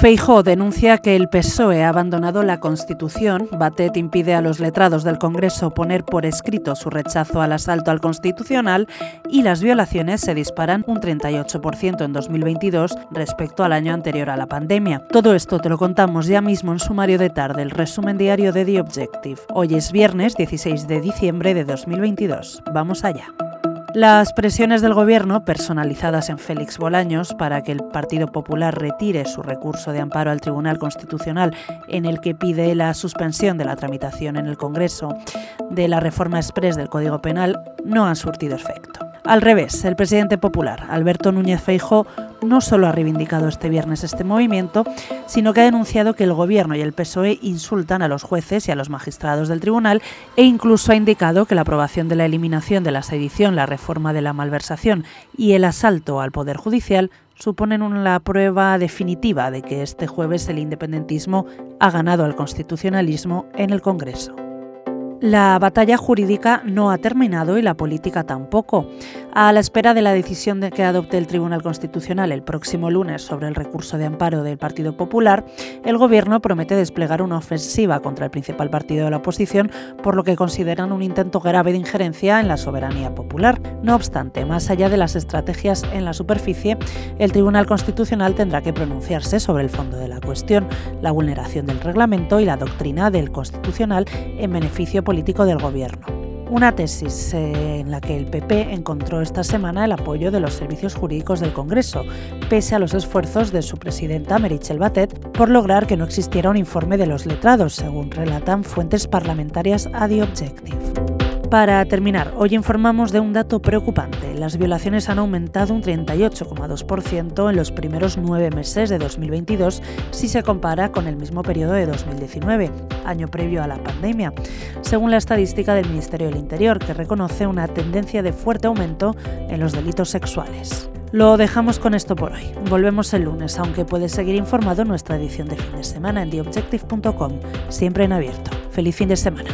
Feijó denuncia que el PSOE ha abandonado la Constitución. Batet impide a los letrados del Congreso poner por escrito su rechazo al asalto al Constitucional y las violaciones se disparan un 38% en 2022 respecto al año anterior a la pandemia. Todo esto te lo contamos ya mismo en sumario de tarde, el resumen diario de The Objective. Hoy es viernes 16 de diciembre de 2022. Vamos allá. Las presiones del Gobierno, personalizadas en Félix Bolaños, para que el Partido Popular retire su recurso de amparo al Tribunal Constitucional en el que pide la suspensión de la tramitación en el Congreso de la reforma express del Código Penal, no han surtido efecto. Al revés, el presidente popular, Alberto Núñez Feijóo, no solo ha reivindicado este viernes este movimiento, sino que ha denunciado que el Gobierno y el PSOE insultan a los jueces y a los magistrados del tribunal e incluso ha indicado que la aprobación de la eliminación de la sedición, la reforma de la malversación y el asalto al Poder Judicial suponen la prueba definitiva de que este jueves el independentismo ha ganado al constitucionalismo en el Congreso. La batalla jurídica no ha terminado y la política tampoco. A la espera de la decisión de que adopte el Tribunal Constitucional el próximo lunes sobre el recurso de amparo del Partido Popular, el Gobierno promete desplegar una ofensiva contra el principal partido de la oposición, por lo que consideran un intento grave de injerencia en la soberanía popular. No obstante, más allá de las estrategias en la superficie, el Tribunal Constitucional tendrá que pronunciarse sobre el fondo de la cuestión, la vulneración del reglamento y la doctrina del Constitucional en beneficio político del Gobierno. Una tesis eh, en la que el PP encontró esta semana el apoyo de los servicios jurídicos del Congreso, pese a los esfuerzos de su presidenta Merichel Batet por lograr que no existiera un informe de los letrados, según relatan fuentes parlamentarias a The Objective. Para terminar, hoy informamos de un dato preocupante. Las violaciones han aumentado un 38,2% en los primeros nueve meses de 2022 si se compara con el mismo periodo de 2019, año previo a la pandemia, según la estadística del Ministerio del Interior, que reconoce una tendencia de fuerte aumento en los delitos sexuales. Lo dejamos con esto por hoy. Volvemos el lunes, aunque puedes seguir informado en nuestra edición de fin de semana en theobjective.com, siempre en abierto. Feliz fin de semana.